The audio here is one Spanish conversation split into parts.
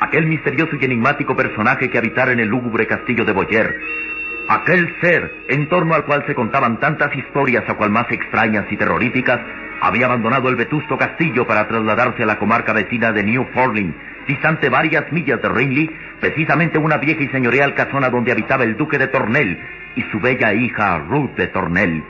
Aquel misterioso y enigmático personaje que habitara en el lúgubre castillo de Boyer, aquel ser en torno al cual se contaban tantas historias a cual más extrañas y terroríficas, había abandonado el vetusto castillo para trasladarse a la comarca vecina de New Forlin, distante varias millas de Ringley, precisamente una vieja y señorial casona donde habitaba el duque de Tornel y su bella hija Ruth de Tornel.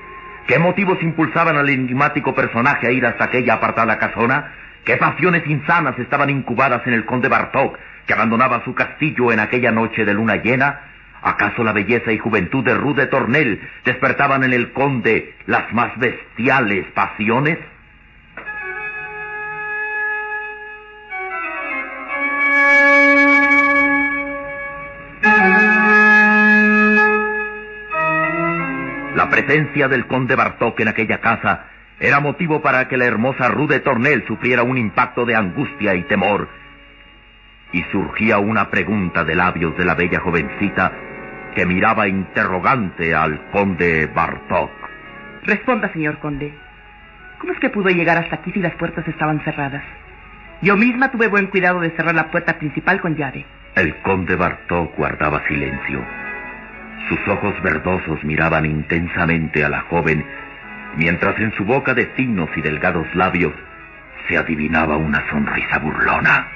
¿Qué motivos impulsaban al enigmático personaje a ir hasta aquella apartada casona? ¿Qué pasiones insanas estaban incubadas en el conde Bartok, que abandonaba su castillo en aquella noche de luna llena? ¿Acaso la belleza y juventud de Ruth de Tornel despertaban en el conde las más bestiales pasiones? La presencia del conde Bartok en aquella casa era motivo para que la hermosa Ruth de Tornel sufriera un impacto de angustia y temor. Y surgía una pregunta de labios de la bella jovencita que miraba interrogante al conde Bartok. Responda, señor conde. ¿Cómo es que pudo llegar hasta aquí si las puertas estaban cerradas? Yo misma tuve buen cuidado de cerrar la puerta principal con llave. El conde Bartok guardaba silencio. Sus ojos verdosos miraban intensamente a la joven, mientras en su boca de finos y delgados labios se adivinaba una sonrisa burlona.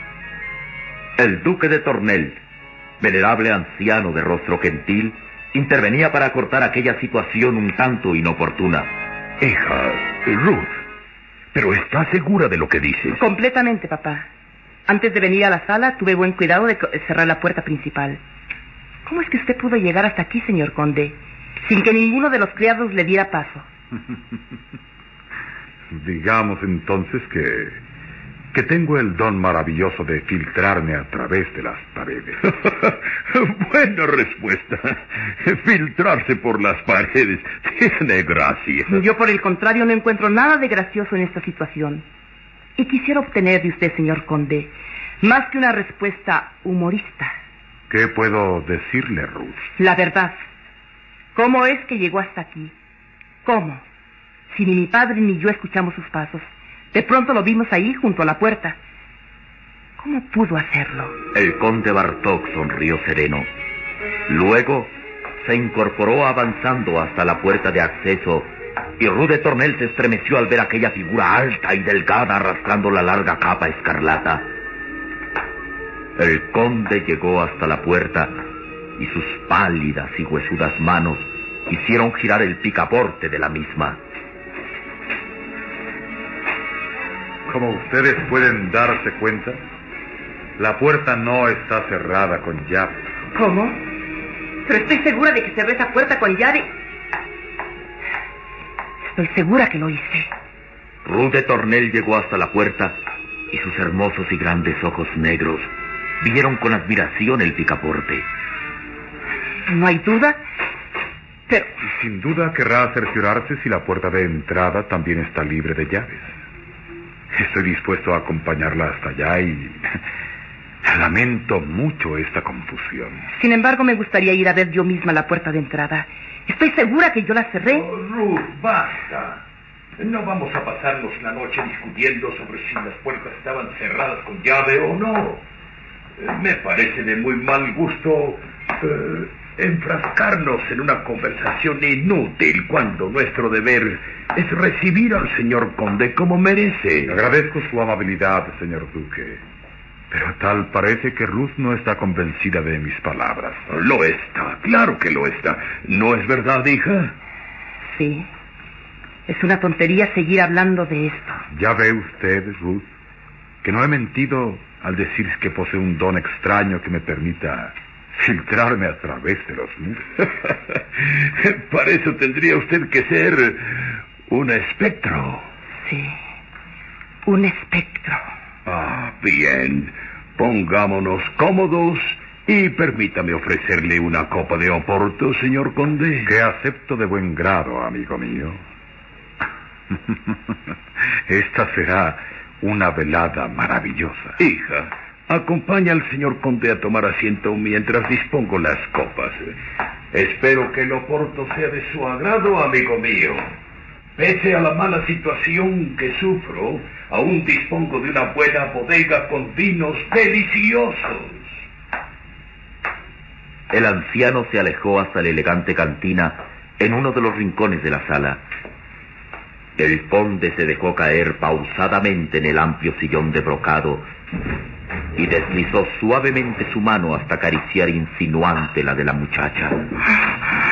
El duque de Tornel, venerable anciano de rostro gentil, intervenía para cortar aquella situación un tanto inoportuna. Hija, Ruth, pero ¿estás segura de lo que dices? Completamente, papá. Antes de venir a la sala tuve buen cuidado de cerrar la puerta principal. ¿Cómo es que usted pudo llegar hasta aquí, señor conde, sin que ninguno de los criados le diera paso? Digamos entonces que que tengo el don maravilloso de filtrarme a través de las paredes. Buena respuesta. Filtrarse por las paredes tiene gracia. Yo, por el contrario, no encuentro nada de gracioso en esta situación. Y quisiera obtener de usted, señor conde, más que una respuesta humorista. ¿Qué puedo decirle, Ruth? La verdad. ¿Cómo es que llegó hasta aquí? ¿Cómo? Si ni mi padre ni yo escuchamos sus pasos. De pronto lo vimos ahí junto a la puerta. ¿Cómo pudo hacerlo? El conde Bartok sonrió sereno. Luego se incorporó avanzando hasta la puerta de acceso y Ruth de Tornel se estremeció al ver aquella figura alta y delgada arrastrando la larga capa escarlata. El conde llegó hasta la puerta y sus pálidas y huesudas manos hicieron girar el picaporte de la misma. Como ustedes pueden darse cuenta, la puerta no está cerrada con llave. ¿Cómo? Pero estoy segura de que cerré esa puerta con llave. Estoy segura que lo hice. Ruth de Tornel llegó hasta la puerta y sus hermosos y grandes ojos negros vieron con admiración el picaporte. No hay duda. Pero Y sin duda querrá cerciorarse si la puerta de entrada también está libre de llaves. Estoy dispuesto a acompañarla hasta allá y lamento mucho esta confusión. Sin embargo, me gustaría ir a ver yo misma la puerta de entrada. Estoy segura que yo la cerré. Oh, Ruth, basta. No vamos a pasarnos la noche discutiendo sobre si las puertas estaban cerradas con llave o no. Eh, Me parece de muy mal gusto eh, enfrascarnos en una conversación inútil cuando nuestro deber es recibir al señor conde como merece. Agradezco su amabilidad, señor Duque. Pero tal parece que Ruth no está convencida de mis palabras. Lo está, claro que lo está. ¿No es verdad, hija? Sí. Es una tontería seguir hablando de esto. Ya ve usted, Ruth, que no he mentido al decir que posee un don extraño que me permita filtrarme a través de los muros. Para eso tendría usted que ser un espectro. Sí. Un espectro. Ah, bien. Pongámonos cómodos y permítame ofrecerle una copa de oporto, señor conde. Que acepto de buen grado, amigo mío. Esta será una velada maravillosa. Hija, acompaña al señor conde a tomar asiento mientras dispongo las copas. Espero que el oporto sea de su agrado, amigo mío. Pese a la mala situación que sufro, aún dispongo de una buena bodega con vinos deliciosos. El anciano se alejó hasta la elegante cantina en uno de los rincones de la sala. El conde se dejó caer pausadamente en el amplio sillón de brocado y deslizó suavemente su mano hasta acariciar insinuante la de la muchacha.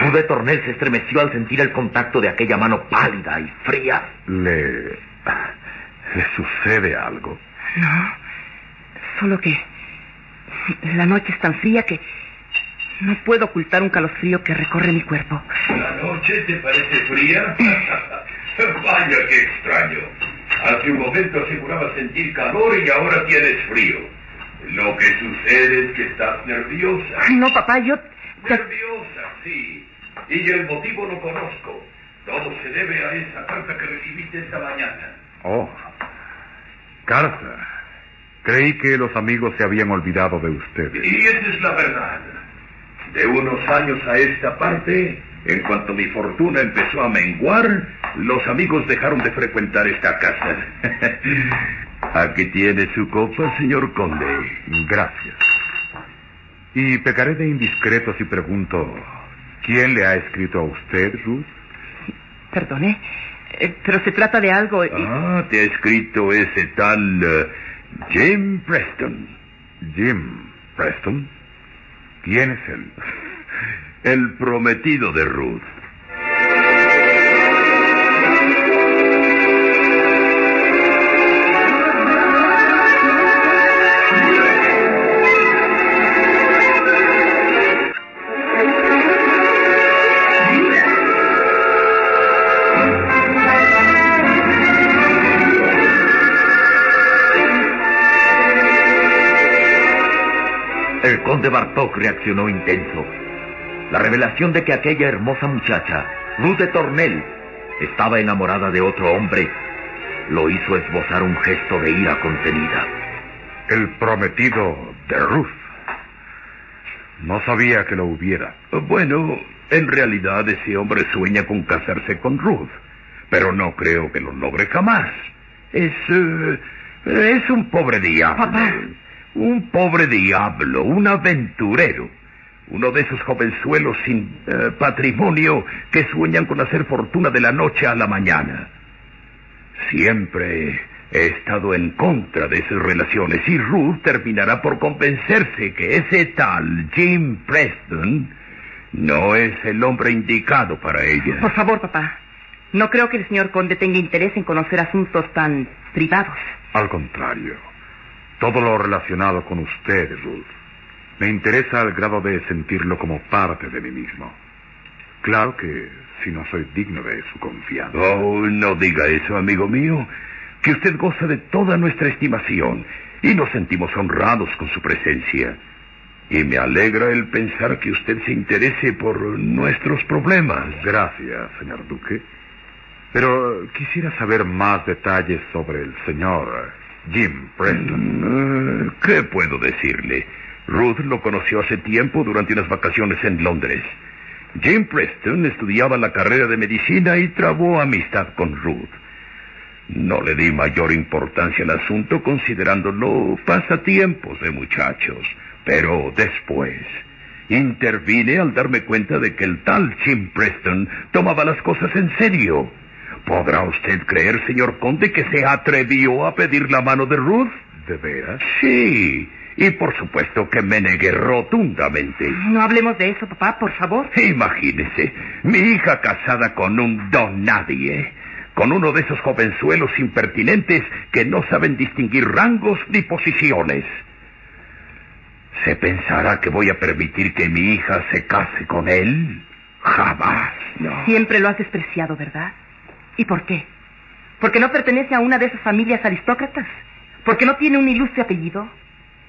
Ruth de Tornel se estremeció al sentir el contacto de aquella mano pálida y fría. Le... le sucede algo. No. Solo que la noche es tan fría que no puedo ocultar un calofrío que recorre mi cuerpo. ¿La noche te parece fría? Vaya, qué extraño. Hace un momento aseguraba sentir calor y ahora tienes frío. Lo que sucede es que estás nerviosa. Ay, no, papá, yo... Nerviosa, sí. Y el motivo lo conozco. Todo se debe a esa carta que recibiste esta mañana. Oh. Carta. Creí que los amigos se habían olvidado de ustedes. Y esa es la verdad. De unos años a esta parte, en cuanto mi fortuna empezó a menguar, los amigos dejaron de frecuentar esta casa. Aquí tiene su copa, señor conde. Gracias. Y pecaré de indiscreto si pregunto, ¿quién le ha escrito a usted, Ruth? Perdone, eh, pero se trata de algo... y- Ah, te ha escrito ese tal eh, Jim Preston. Jim Preston. ¿Quién es él? El prometido de Ruth. El conde Bartok reaccionó intenso. La revelación de que aquella hermosa muchacha, Ruth de Tornel, estaba enamorada de otro hombre, lo hizo esbozar un gesto de ira contenida. El prometido de Ruth. No sabía que lo hubiera. Bueno, en realidad ese hombre sueña con casarse con Ruth, pero no creo que lo logre jamás. Es... eh, es un pobre diablo. Papá. Un pobre diablo, un aventurero. Uno de esos jovenzuelos sin eh, patrimonio que sueñan con hacer fortuna de la noche a la mañana. Siempre he estado en contra de esas relaciones y Ruth terminará por convencerse que ese tal Jim Preston no es el hombre indicado para ella. Por favor, papá. No creo que el señor conde tenga interés en conocer asuntos tan privados. Al contrario, todo lo relacionado con usted, Ruth, me interesa al grado de sentirlo como parte de mí mismo. Claro que si no soy digno de su confianza. Oh, no diga eso, amigo mío, que usted goza de toda nuestra estimación y nos sentimos honrados con su presencia. Y me alegra el pensar que usted se interese por nuestros problemas. Gracias, señor Duque. Pero quisiera saber más detalles sobre el señor Jim Preston. Mm, ¿Qué puedo decirle? Ruth lo conoció hace tiempo durante unas vacaciones en Londres. Jim Preston estudiaba la carrera de medicina y trabó amistad con Ruth. No le di mayor importancia al asunto considerándolo pasatiempos de muchachos, pero después intervine al darme cuenta de que el tal Jim Preston tomaba las cosas en serio. ¿Podrá usted creer, señor conde, que se atrevió a pedir la mano de Ruth? ¿De veras? Sí, y por supuesto que me negué rotundamente. No hablemos de eso, papá, por favor. Imagínese, mi hija casada con un don nadie, con uno de esos jovenzuelos impertinentes que no saben distinguir rangos ni posiciones. ¿Se pensará que voy a permitir que mi hija se case con él? Jamás, no. Siempre lo has despreciado, ¿verdad? ¿Y por qué? ¿Porque no pertenece a una de esas familias aristócratas? ¿Porque no tiene un ilustre apellido?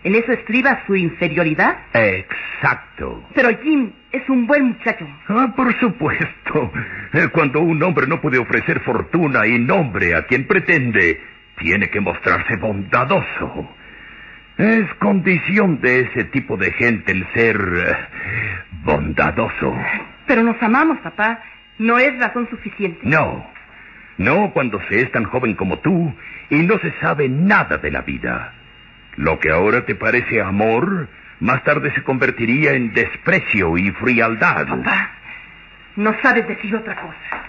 ¿En eso estriba su inferioridad? Exacto. Pero Jim es un buen muchacho. Ah, por supuesto. Eh, Cuando un hombre no puede ofrecer fortuna y nombre a quien pretende, tiene que mostrarse bondadoso. Es condición de ese tipo de gente el ser eh, bondadoso. Pero nos amamos, papá. ¿No es razón suficiente? No, no cuando se es tan joven como tú y no se sabe nada de la vida. Lo que ahora te parece amor, más tarde se convertiría en desprecio y frialdad. Papá, no sabes decir otra cosa.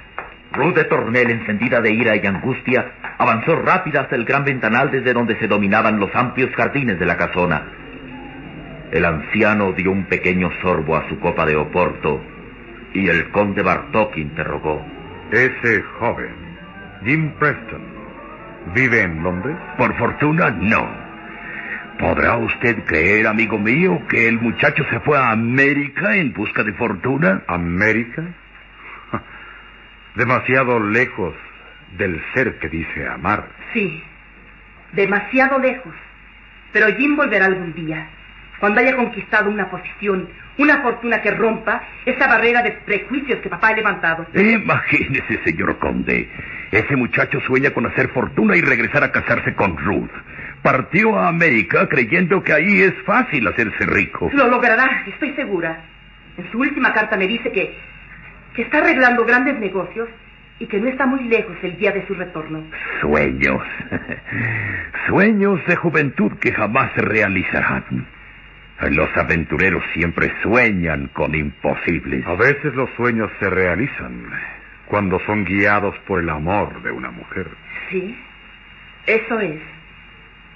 Ruth de Tornel, encendida de ira y angustia, avanzó rápida hasta el gran ventanal desde donde se dominaban los amplios jardines de la casona. El anciano dio un pequeño sorbo a su copa de oporto y el conde Bartok interrogó. Ese joven, Jim Preston, ¿vive en Londres? Por fortuna, no. ¿Podrá usted creer, amigo mío, que el muchacho se fue a América en busca de fortuna? ¿América? Demasiado lejos del ser que dice amar. Sí, demasiado lejos. Pero Jim volverá algún día, cuando haya conquistado una posición, una fortuna que rompa esa barrera de prejuicios que papá ha levantado. Imagínese, señor conde. Ese muchacho sueña con hacer fortuna y regresar a casarse con Ruth. Partió a América creyendo que ahí es fácil hacerse rico. Lo logrará, estoy segura. En su última carta me dice que, que está arreglando grandes negocios y que no está muy lejos el día de su retorno. Sueños. Sueños de juventud que jamás se realizarán. Los aventureros siempre sueñan con imposibles. A veces los sueños se realizan cuando son guiados por el amor de una mujer. Sí, eso es.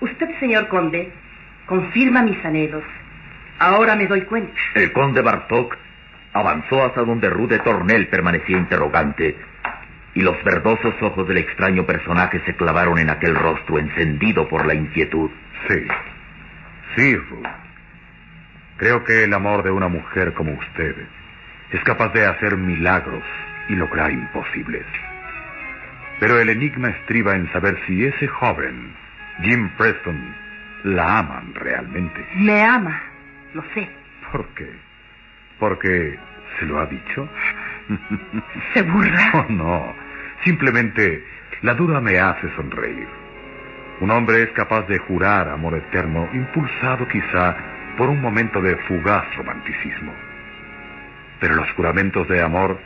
Usted, señor conde, confirma mis anhelos. Ahora me doy cuenta. El conde Bartok avanzó hasta donde Ruth de Tornel permanecía interrogante, y los verdosos ojos del extraño personaje se clavaron en aquel rostro encendido por la inquietud. Sí, sí, Ruth. Creo que el amor de una mujer como usted es capaz de hacer milagros y lograr imposibles. Pero el enigma estriba en saber si ese joven, Jim Preston, la aman realmente. Me ama, lo sé. ¿Por qué? ¿Porque se lo ha dicho? ¿Se burla? Oh, no. Simplemente la duda me hace sonreír. Un hombre es capaz de jurar amor eterno, impulsado quizá por un momento de fugaz romanticismo. Pero los juramentos de amor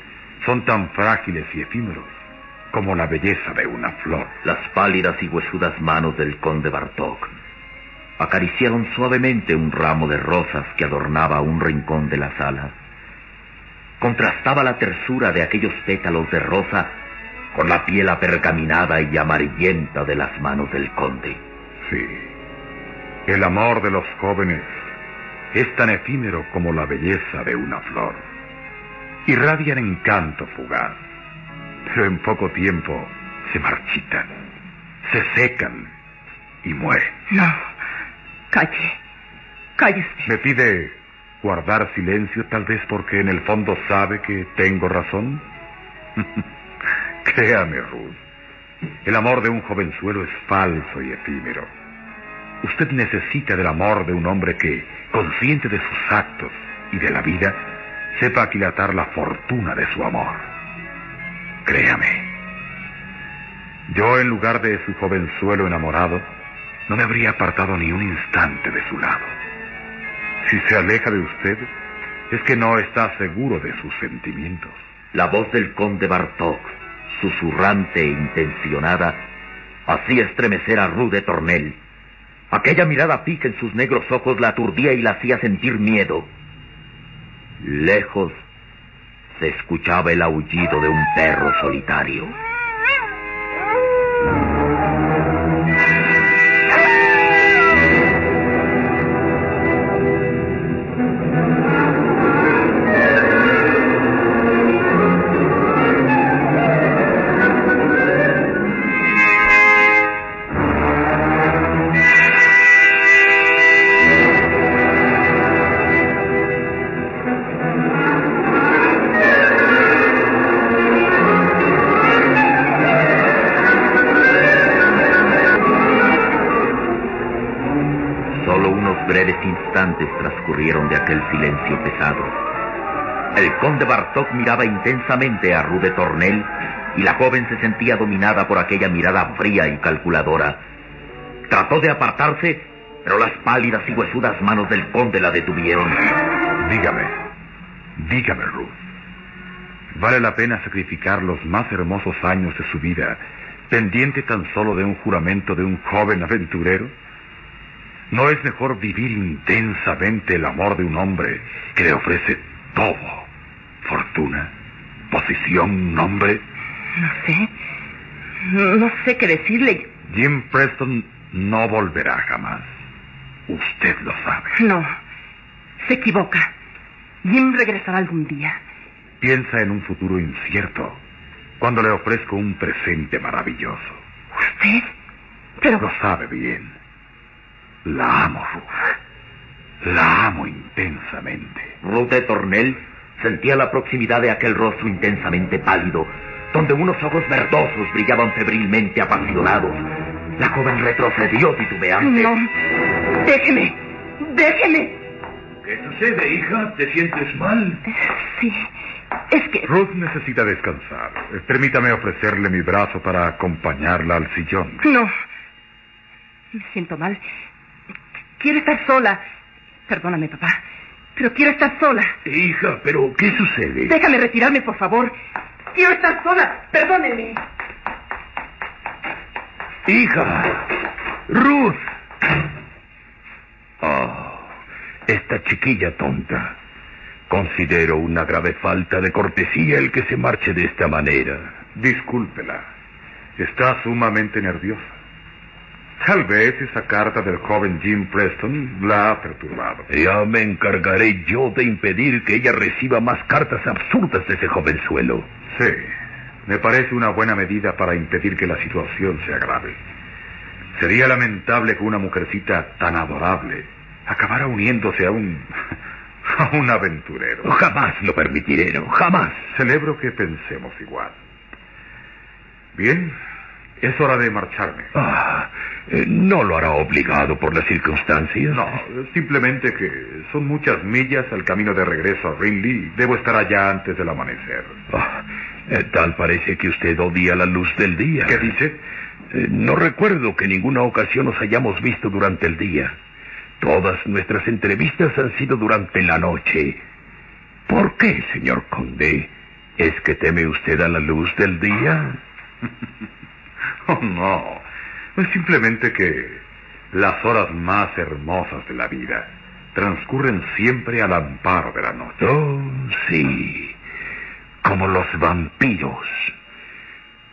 son tan frágiles y efímeros como la belleza de una flor. Las pálidas y huesudas manos del conde Bartok acariciaron suavemente un ramo de rosas que adornaba un rincón de la sala. Contrastaba la tersura de aquellos pétalos de rosa con la piel apergaminada y amarillenta de las manos del conde. Sí. El amor de los jóvenes es tan efímero como la belleza de una flor. Irradian encanto fugaz, pero en poco tiempo se marchitan, se secan y mueren. No, calle, calle usted. ¿Me pide guardar silencio tal vez porque en el fondo sabe que tengo razón? Créame, Ruth, el amor de un jovenzuelo es falso y efímero. usted necesita del amor de un hombre que, consciente de sus actos y de la vida, sepa aquilatar la fortuna de su amor. Créame, yo en lugar de su jovenzuelo enamorado, no me habría apartado ni un instante de su lado. Si se aleja de usted, es que no está seguro de sus sentimientos. La voz del conde Bartok, susurrante e intencionada, hacía estremecer a Rude Tornel. Aquella mirada fija en sus negros ojos la aturdía y la hacía sentir miedo. Lejos se escuchaba el aullido de un perro solitario. De aquel silencio pesado. El conde Bartok miraba intensamente a Rude Tornel y la joven se sentía dominada por aquella mirada fría y calculadora. Trató de apartarse, pero las pálidas y huesudas manos del conde la detuvieron. Dígame, dígame, Ruth. ¿Vale la pena sacrificar los más hermosos años de su vida pendiente tan solo de un juramento de un joven aventurero? ¿No es mejor vivir intensamente el amor de un hombre que le ofrece todo? Fortuna, posición, nombre. No sé. No sé qué decirle. Jim Preston no volverá jamás. Usted lo sabe. No. Se equivoca. Jim regresará algún día. Piensa en un futuro incierto, cuando le ofrezco un presente maravilloso. ¿Usted? Pero... Lo sabe bien. La amo, Ruth. La amo intensamente. Ruth de Tornel sentía la proximidad de aquel rostro intensamente pálido, donde unos ojos verdosos brillaban febrilmente apasionados. La joven retrocedió titubeante. No. Déjeme. Déjeme. ¿Qué sucede, hija? ¿Te sientes mal? Sí. Es que... Ruth necesita descansar. Permítame ofrecerle mi brazo para acompañarla al sillón. No. Me siento mal. Quiero estar sola. Perdóname, papá. Pero quiero estar sola. Hija, pero ¿qué sucede? Déjame retirarme, por favor. Quiero estar sola. Perdóneme. Hija. Ruth. Oh, esta chiquilla tonta. Considero una grave falta de cortesía el que se marche de esta manera. Discúlpela. Está sumamente nerviosa. Tal vez esa carta del joven Jim Preston la ha perturbado. Ya me encargaré yo de impedir que ella reciba más cartas absurdas de ese jovenzuelo. Sí, me parece una buena medida para impedir que la situación se agrave. Sería lamentable que una mujercita tan adorable acabara uniéndose a un... a un aventurero. Jamás lo permitiré, no, jamás. Celebro que pensemos igual. Bien, es hora de marcharme. Ah, eh, ¿No lo hará obligado por las circunstancias? No, simplemente que son muchas millas al camino de regreso a Rinley debo estar allá antes del amanecer. Ah, eh, tal parece que usted odia la luz del día. ¿Qué dice? Eh, no recuerdo que en ninguna ocasión nos hayamos visto durante el día. Todas nuestras entrevistas han sido durante la noche. ¿Por qué, señor conde? ¿Es que teme usted a la luz del día? oh, no. Es simplemente que las horas más hermosas de la vida transcurren siempre al amparo de la noche. Oh, sí. Como los vampiros.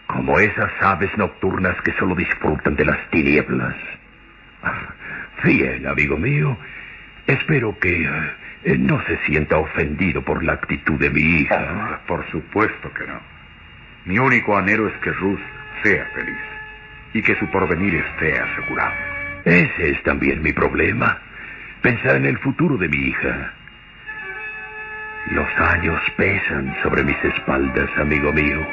Como esas aves nocturnas que solo disfrutan de las tinieblas. Bien, amigo mío. Espero que eh, no se sienta ofendido por la actitud de mi hija. Ah, por supuesto que no. Mi único anhelo es que Ruth sea feliz y que su porvenir esté asegurado. Ese es también mi problema. Pensar en el futuro de mi hija. Los años pesan sobre mis espaldas, amigo mío.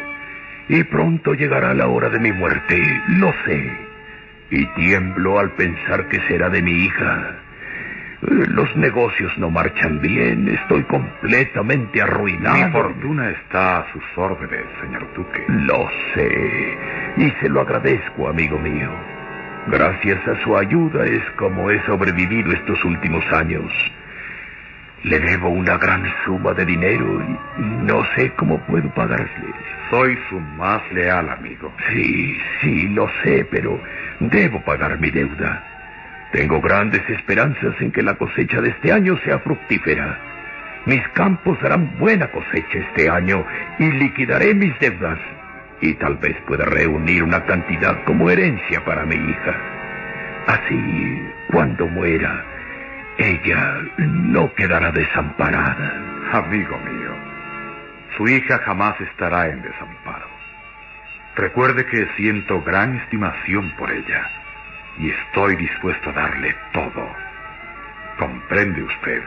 Y pronto llegará la hora de mi muerte, lo sé. y tiemblo al pensar que será de mi hija. Los negocios no marchan bien, estoy completamente arruinado. Mi fortuna está a sus órdenes, señor Duque. Lo sé, y se lo agradezco, amigo mío. Gracias a su ayuda es como he sobrevivido estos últimos años. Le debo una gran suma de dinero y no sé cómo puedo pagarle. Soy su más leal amigo. Sí, sí, lo sé, pero debo pagar mi deuda. Tengo grandes esperanzas en que la cosecha de este año sea fructífera. Mis campos darán buena cosecha este año y liquidaré mis deudas. Y tal vez pueda reunir una cantidad como herencia para mi hija. Así, cuando muera, ella no quedará desamparada. Amigo mío, su hija jamás estará en desamparo. Recuerde que siento gran estimación por ella y estoy dispuesto a darle todo. ¿Comprende usted?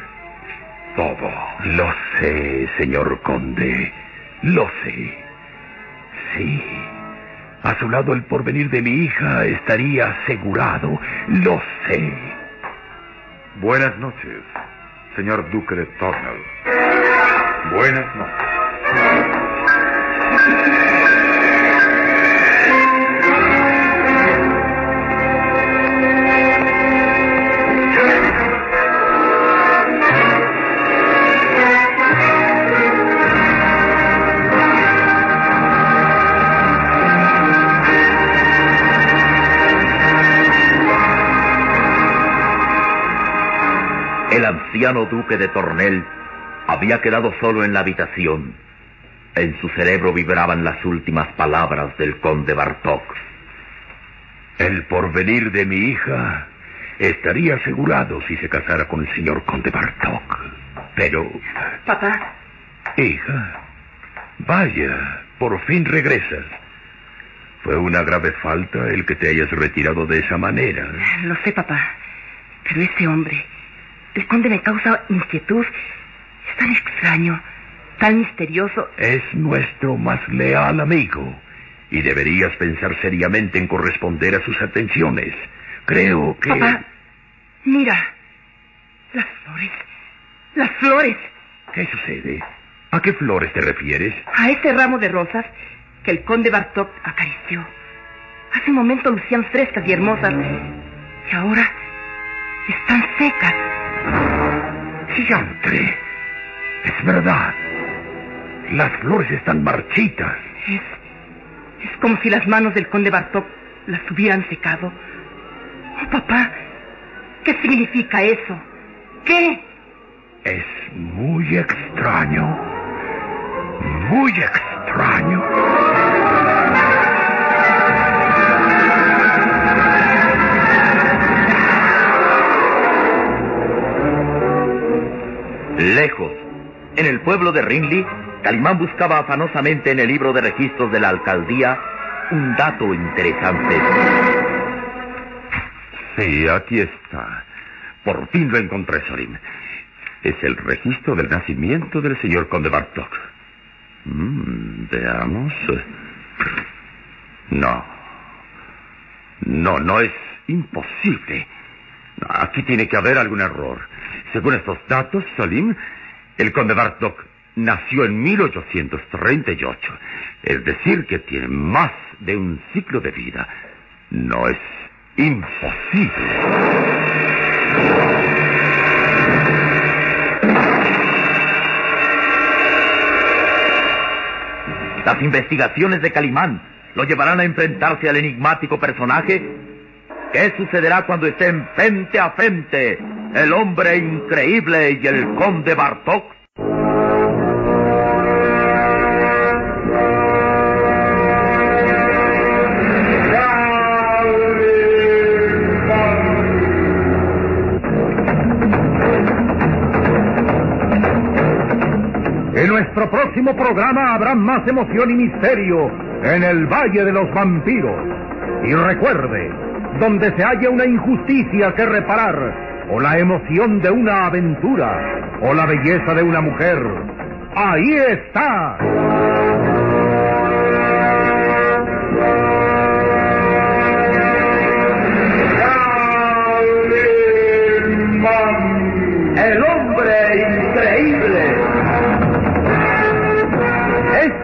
Todo. Lo sé, señor conde. Lo sé. Sí. A su lado el porvenir de mi hija estaría asegurado. Lo sé. Buenas noches, señor Duque de Tornell. Buenas noches. Anciano duque de Tornel había quedado solo en la habitación. En su cerebro vibraban las últimas palabras del conde Bartok. El porvenir de mi hija estaría asegurado si se casara con el señor conde Bartok. Pero... Papá, Hija, vaya, por fin regresas. Fue una grave falta el que te hayas retirado de esa manera. lo sé, papá. Pero ese hombre, el conde me causa inquietud. Es tan extraño, tan misterioso. Es nuestro más leal amigo y deberías pensar seriamente en corresponder a sus atenciones. Creo que... Papá, mira. Las flores. Las flores. ¿Qué sucede? ¿A qué flores te refieres? A ese ramo de rosas que el conde Bartok acarició. Hace un momento lucían frescas y hermosas. Y ahora están secas. Diantre. Es verdad. Las flores están marchitas. Es. Es como si las manos del conde Bartok las hubieran secado. Oh, papá, ¿qué significa eso? ¿Qué? Es muy extraño. Muy extraño. Lejos, en el pueblo de Rinley, Calimán buscaba afanosamente en el libro de registros de la alcaldía un dato interesante. Sí, aquí está. Por fin lo encontré, Sorin. Es el registro del nacimiento del señor conde Bartok. Mm, veamos. No. No, no es imposible. Aquí tiene que haber algún error. Según estos datos, Solim, el conde Bartok nació en 1838. Es decir, que tiene más de un ciclo de vida. No es imposible. Las investigaciones de Calimán lo llevarán a enfrentarse al enigmático personaje. ¿Qué sucederá cuando estén frente a frente el hombre increíble y el conde Bartok? En nuestro próximo programa habrá más emoción y misterio en el Valle de los Vampiros. Y recuerde, donde se halla una injusticia que reparar, o la emoción de una aventura, o la belleza de una mujer. Ahí está. El hombre increíble.